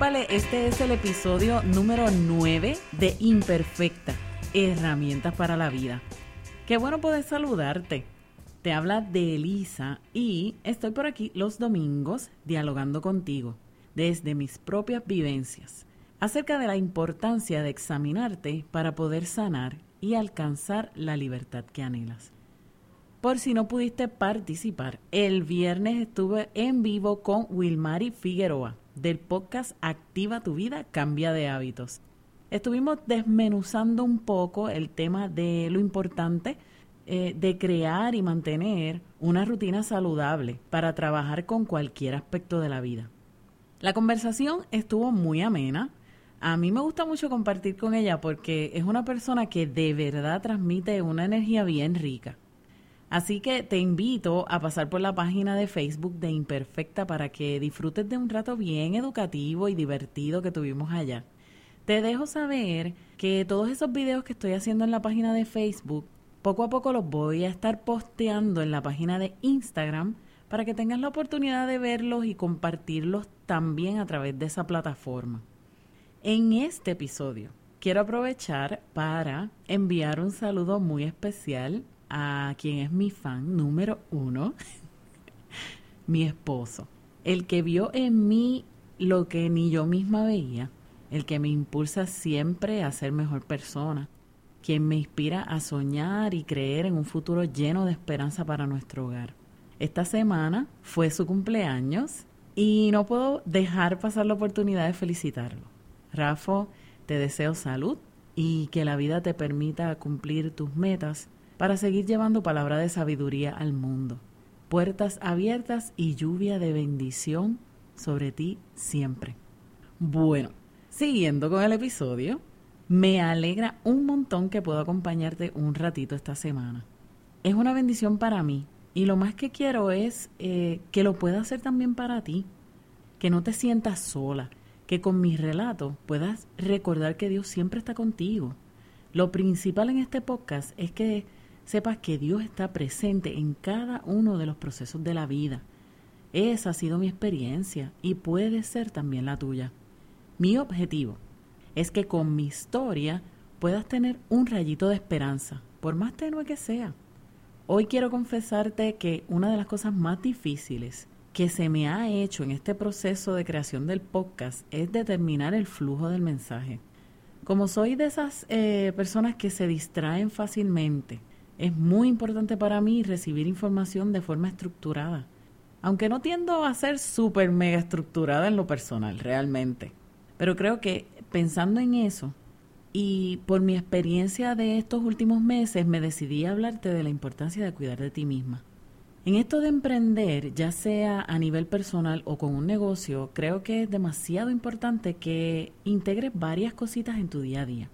Este es el episodio número 9 de Imperfecta, herramientas para la vida. Qué bueno poder saludarte. Te habla de Elisa y estoy por aquí los domingos dialogando contigo desde mis propias vivencias acerca de la importancia de examinarte para poder sanar y alcanzar la libertad que anhelas. Por si no pudiste participar, el viernes estuve en vivo con Wilmary Figueroa del podcast Activa tu vida, cambia de hábitos. Estuvimos desmenuzando un poco el tema de lo importante eh, de crear y mantener una rutina saludable para trabajar con cualquier aspecto de la vida. La conversación estuvo muy amena. A mí me gusta mucho compartir con ella porque es una persona que de verdad transmite una energía bien rica. Así que te invito a pasar por la página de Facebook de Imperfecta para que disfrutes de un rato bien educativo y divertido que tuvimos allá. Te dejo saber que todos esos videos que estoy haciendo en la página de Facebook, poco a poco los voy a estar posteando en la página de Instagram para que tengas la oportunidad de verlos y compartirlos también a través de esa plataforma. En este episodio quiero aprovechar para enviar un saludo muy especial a quien es mi fan número uno, mi esposo, el que vio en mí lo que ni yo misma veía, el que me impulsa siempre a ser mejor persona, quien me inspira a soñar y creer en un futuro lleno de esperanza para nuestro hogar. Esta semana fue su cumpleaños y no puedo dejar pasar la oportunidad de felicitarlo. Rafa, te deseo salud y que la vida te permita cumplir tus metas para seguir llevando palabra de sabiduría al mundo. Puertas abiertas y lluvia de bendición sobre ti siempre. Bueno, siguiendo con el episodio, me alegra un montón que puedo acompañarte un ratito esta semana. Es una bendición para mí y lo más que quiero es eh, que lo pueda hacer también para ti, que no te sientas sola, que con mis relatos puedas recordar que Dios siempre está contigo. Lo principal en este podcast es que sepas que Dios está presente en cada uno de los procesos de la vida. Esa ha sido mi experiencia y puede ser también la tuya. Mi objetivo es que con mi historia puedas tener un rayito de esperanza, por más tenue que sea. Hoy quiero confesarte que una de las cosas más difíciles que se me ha hecho en este proceso de creación del podcast es determinar el flujo del mensaje. Como soy de esas eh, personas que se distraen fácilmente, es muy importante para mí recibir información de forma estructurada, aunque no tiendo a ser súper mega estructurada en lo personal, realmente. Pero creo que pensando en eso y por mi experiencia de estos últimos meses me decidí a hablarte de la importancia de cuidar de ti misma. En esto de emprender, ya sea a nivel personal o con un negocio, creo que es demasiado importante que integres varias cositas en tu día a día.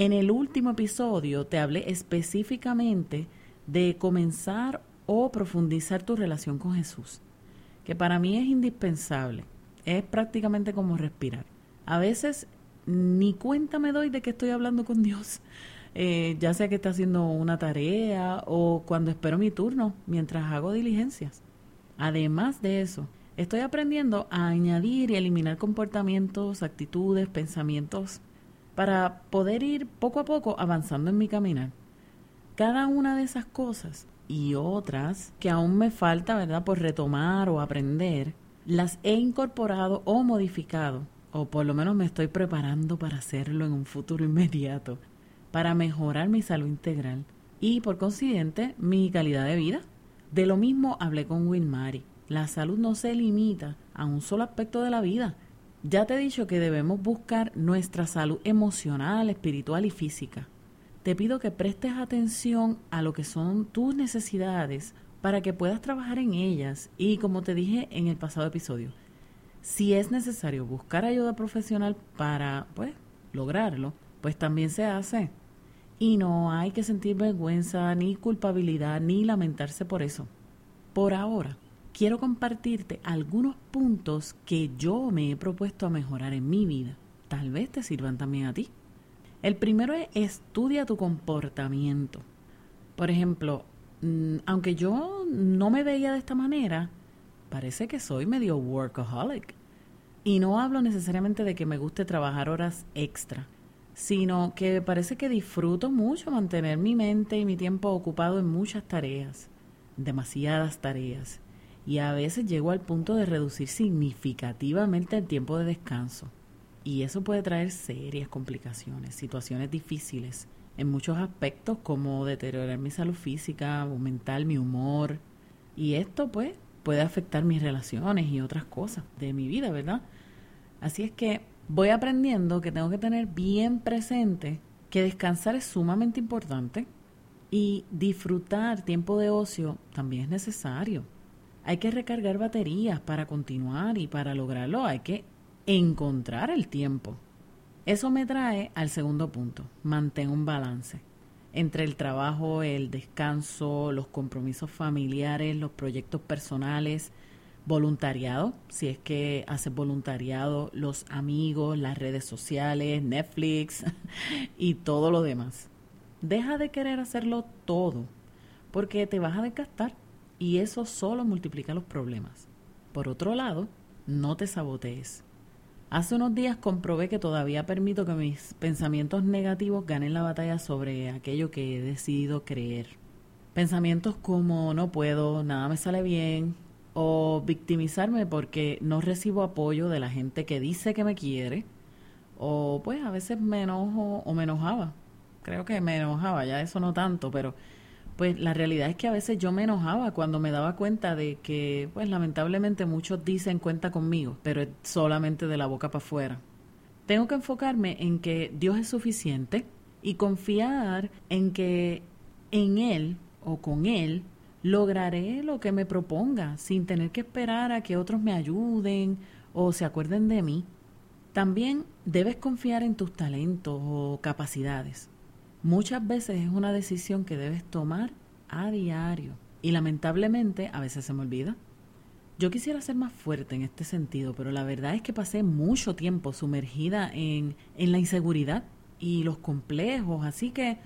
En el último episodio te hablé específicamente de comenzar o profundizar tu relación con Jesús, que para mí es indispensable, es prácticamente como respirar. A veces ni cuenta me doy de que estoy hablando con Dios, eh, ya sea que esté haciendo una tarea o cuando espero mi turno mientras hago diligencias. Además de eso, estoy aprendiendo a añadir y eliminar comportamientos, actitudes, pensamientos para poder ir poco a poco avanzando en mi caminar. Cada una de esas cosas y otras que aún me falta, ¿verdad?, por retomar o aprender, las he incorporado o modificado, o por lo menos me estoy preparando para hacerlo en un futuro inmediato, para mejorar mi salud integral y, por consiguiente, mi calidad de vida. De lo mismo hablé con Winmary. La salud no se limita a un solo aspecto de la vida, ya te he dicho que debemos buscar nuestra salud emocional, espiritual y física. Te pido que prestes atención a lo que son tus necesidades para que puedas trabajar en ellas y como te dije en el pasado episodio, si es necesario buscar ayuda profesional para pues lograrlo, pues también se hace. Y no hay que sentir vergüenza, ni culpabilidad, ni lamentarse por eso. Por ahora, quiero compartirte algunos puntos que yo me he propuesto a mejorar en mi vida. Tal vez te sirvan también a ti. El primero es estudia tu comportamiento. Por ejemplo, mm, aunque yo no me veía de esta manera, parece que soy medio workaholic. Y no hablo necesariamente de que me guste trabajar horas extra, sino que parece que disfruto mucho mantener mi mente y mi tiempo ocupado en muchas tareas, demasiadas tareas, y a veces llego al punto de reducir significativamente el tiempo de descanso. Y eso puede traer serias complicaciones, situaciones difíciles en muchos aspectos como deteriorar mi salud física o mental, mi humor. Y esto pues puede afectar mis relaciones y otras cosas de mi vida, ¿verdad? Así es que voy aprendiendo que tengo que tener bien presente que descansar es sumamente importante y disfrutar tiempo de ocio también es necesario. Hay que recargar baterías para continuar y para lograrlo hay que encontrar el tiempo. Eso me trae al segundo punto, mantén un balance entre el trabajo, el descanso, los compromisos familiares, los proyectos personales, voluntariado, si es que haces voluntariado, los amigos, las redes sociales, Netflix y todo lo demás. Deja de querer hacerlo todo, porque te vas a desgastar y eso solo multiplica los problemas. Por otro lado, no te sabotees. Hace unos días comprobé que todavía permito que mis pensamientos negativos ganen la batalla sobre aquello que he decidido creer. Pensamientos como no puedo, nada me sale bien, o victimizarme porque no recibo apoyo de la gente que dice que me quiere, o pues a veces me enojo o me enojaba. Creo que me enojaba, ya eso no tanto, pero pues la realidad es que a veces yo me enojaba cuando me daba cuenta de que, pues lamentablemente muchos dicen cuenta conmigo, pero es solamente de la boca para afuera. Tengo que enfocarme en que Dios es suficiente y confiar en que en Él o con Él lograré lo que me proponga sin tener que esperar a que otros me ayuden o se acuerden de mí. También debes confiar en tus talentos o capacidades. Muchas veces es una decisión que debes tomar a diario y lamentablemente a veces se me olvida. Yo quisiera ser más fuerte en este sentido, pero la verdad es que pasé mucho tiempo sumergida en, en la inseguridad y los complejos, así que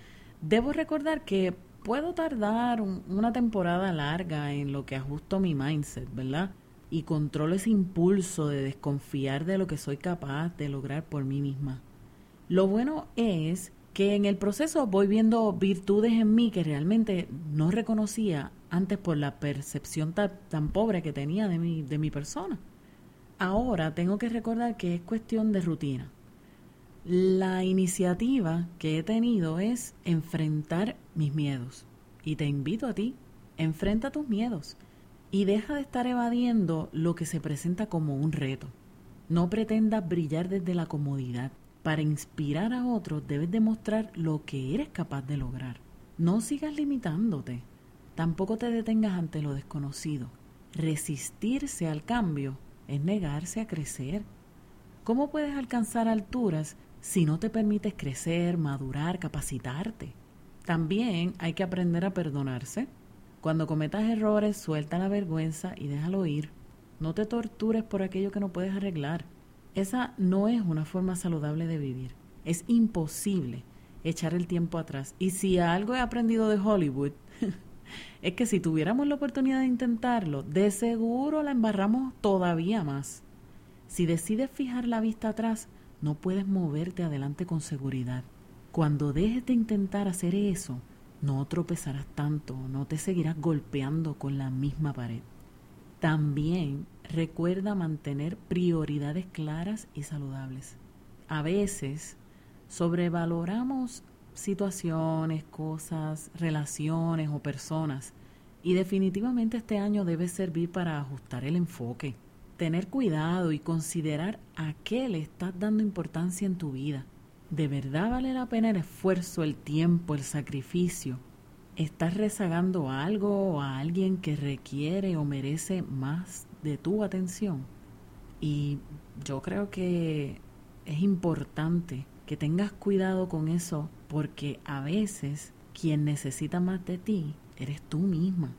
debo recordar que puedo tardar una temporada larga en lo que ajusto mi mindset, ¿verdad? Y controlo ese impulso de desconfiar de lo que soy capaz de lograr por mí misma. Lo bueno es que en el proceso voy viendo virtudes en mí que realmente no reconocía antes por la percepción tan, pobre que tenía de mi, de mi persona. Ahora tengo que recordar que es cuestión de rutina. La iniciativa que he tenido es enfrentar mis miedos. Y te invito a ti, enfrenta tus miedos y deja de estar evadiendo lo que se presenta como un reto. No pretendas brillar desde la comodidad. Para inspirar a otros debes demostrar lo que eres capaz de lograr. No sigas limitándote. Tampoco te detengas ante lo desconocido. Resistirse al cambio es negarse a crecer. ¿Cómo puedes alcanzar alturas si no te permites crecer, madurar, capacitarte? También hay que aprender a perdonarse. Cuando cometas errores, suelta la vergüenza y déjalo ir. No te tortures por aquello que no puedes arreglar. Esa no es una forma saludable de vivir. Es imposible echar el tiempo atrás. Y si algo he aprendido de Hollywood, es que si tuviéramos la oportunidad de intentarlo, de seguro la embarramos todavía más. Si decides fijar la vista atrás, no puedes moverte adelante con seguridad. Cuando dejes de intentar hacer eso, no tropezarás tanto, no te seguirás golpeando con la misma pared. También recuerda mantener prioridades claras y saludables. A veces sobrevaloramos situaciones, cosas, relaciones o personas y definitivamente este año debe servir para ajustar el enfoque, tener cuidado y considerar a qué le estás dando importancia en tu vida. ¿De verdad vale la pena el esfuerzo, el tiempo, el sacrificio estás rezagando algo o a alguien que requiere o merece más de tu atención. Y yo creo que es importante que tengas cuidado con eso porque a veces quien necesita más de ti eres tú misma.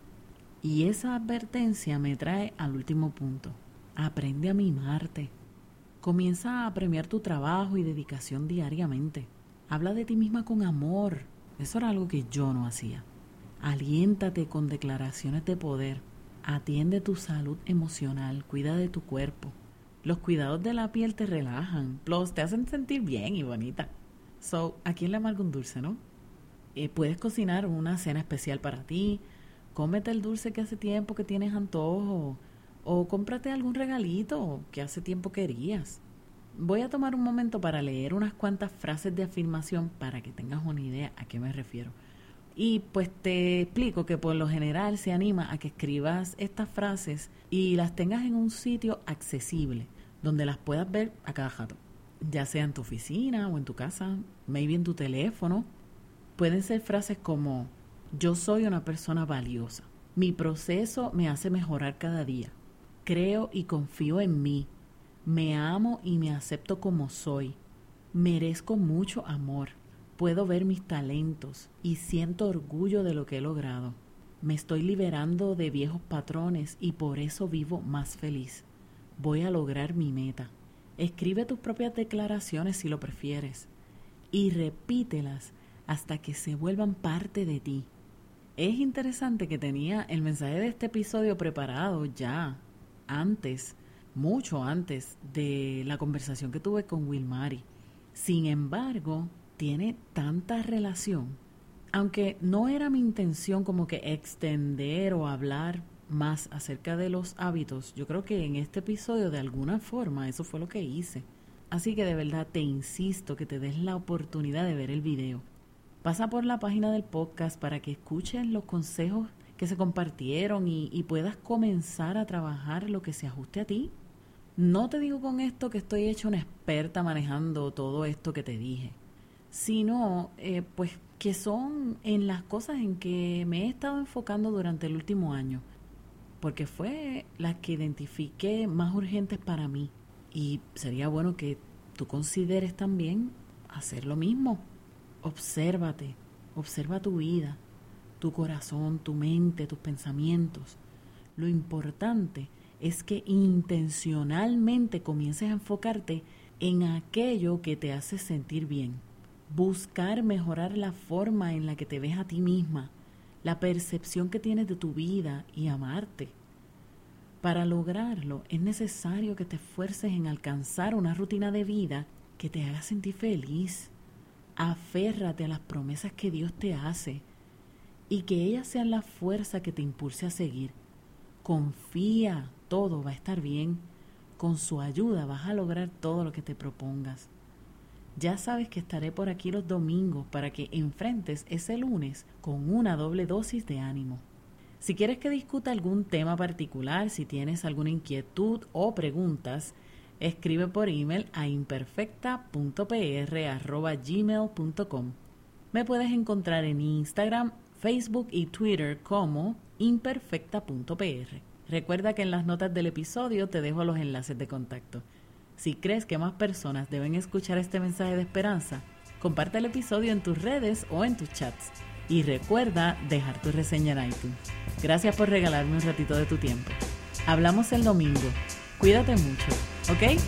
Y esa advertencia me trae al último punto. Aprende a mimarte. Comienza a premiar tu trabajo y dedicación diariamente. Habla de ti misma con amor, eso era algo que yo no hacía. Aliéntate con declaraciones de poder. Atiende tu salud emocional, cuida de tu cuerpo. Los cuidados de la piel te relajan, plus te hacen sentir bien y bonita. So, ¿a quién le amarga un dulce, no? Eh, puedes cocinar una cena especial para ti, cómete el dulce que hace tiempo que tienes antojo, o cómprate algún regalito que hace tiempo querías. Voy a tomar un momento para leer unas cuantas frases de afirmación para que tengas una idea a qué me refiero. Y pues te explico que por lo general se anima a que escribas estas frases y las tengas en un sitio accesible, donde las puedas ver a cada jato, ya sea en tu oficina o en tu casa, maybe en tu teléfono. Pueden ser frases como yo soy una persona valiosa, mi proceso me hace mejorar cada día, Creo y confío en mí. Me amo y me acepto como soy. Merezco mucho amor. Puedo ver mis talentos y siento orgullo de lo que he logrado. Me estoy liberando de viejos patrones y por eso vivo más feliz. Voy a lograr mi meta. Escribe tus propias declaraciones si lo prefieres y repítelas hasta que se vuelvan parte de ti. Es interesante que tenía el mensaje de este episodio preparado ya antes, mucho antes de la conversación que tuve con Wilmary. Sin embargo, tiene tanta relación, aunque no era mi intención como que extender o hablar más acerca de los hábitos, yo creo que en este episodio de alguna forma eso fue lo que hice. Así que de verdad te insisto que te des la oportunidad de ver el video. Pasa por la página del podcast para que escuches los consejos que se compartieron y, puedas comenzar a trabajar lo que se ajuste a ti. No te digo con esto que estoy hecha una experta manejando todo esto que te dije, sino eh, pues que son en las cosas en que me he estado enfocando durante el último año, porque fue las que identifiqué más urgentes para mí y sería bueno que tú consideres también hacer lo mismo. Obsérvate, observa tu vida, tu corazón, tu mente, tus pensamientos. Lo importante es que intencionalmente comiences a enfocarte en aquello que te hace sentir bien. Buscar mejorar la forma en la que te ves a ti misma, la percepción que tienes de tu vida y amarte. Para lograrlo es necesario que te esfuerces en alcanzar una rutina de vida que te haga sentir feliz. Aférrate a las promesas que Dios te hace y que ellas sean la fuerza que te impulse a seguir. Confía, todo va a estar bien. Con su ayuda vas a lograr todo lo que te propongas. Ya sabes que estaré por aquí los domingos para que enfrentes ese lunes con una doble dosis de ánimo. Si quieres que discuta algún tema particular, si tienes alguna inquietud o preguntas, escribe por email a imperfecta.pr.gmail.com. Me puedes encontrar en Instagram Facebook y Twitter como imperfecta.pr. Recuerda que en las notas del episodio te dejo los enlaces de contacto. Si crees que más personas deben escuchar este mensaje de esperanza, comparte el episodio en tus redes o en tus chats. Y recuerda dejar tu reseña en iTunes. Gracias por regalarme un ratito de tu tiempo. Hablamos el domingo. Cuídate mucho, ¿ok?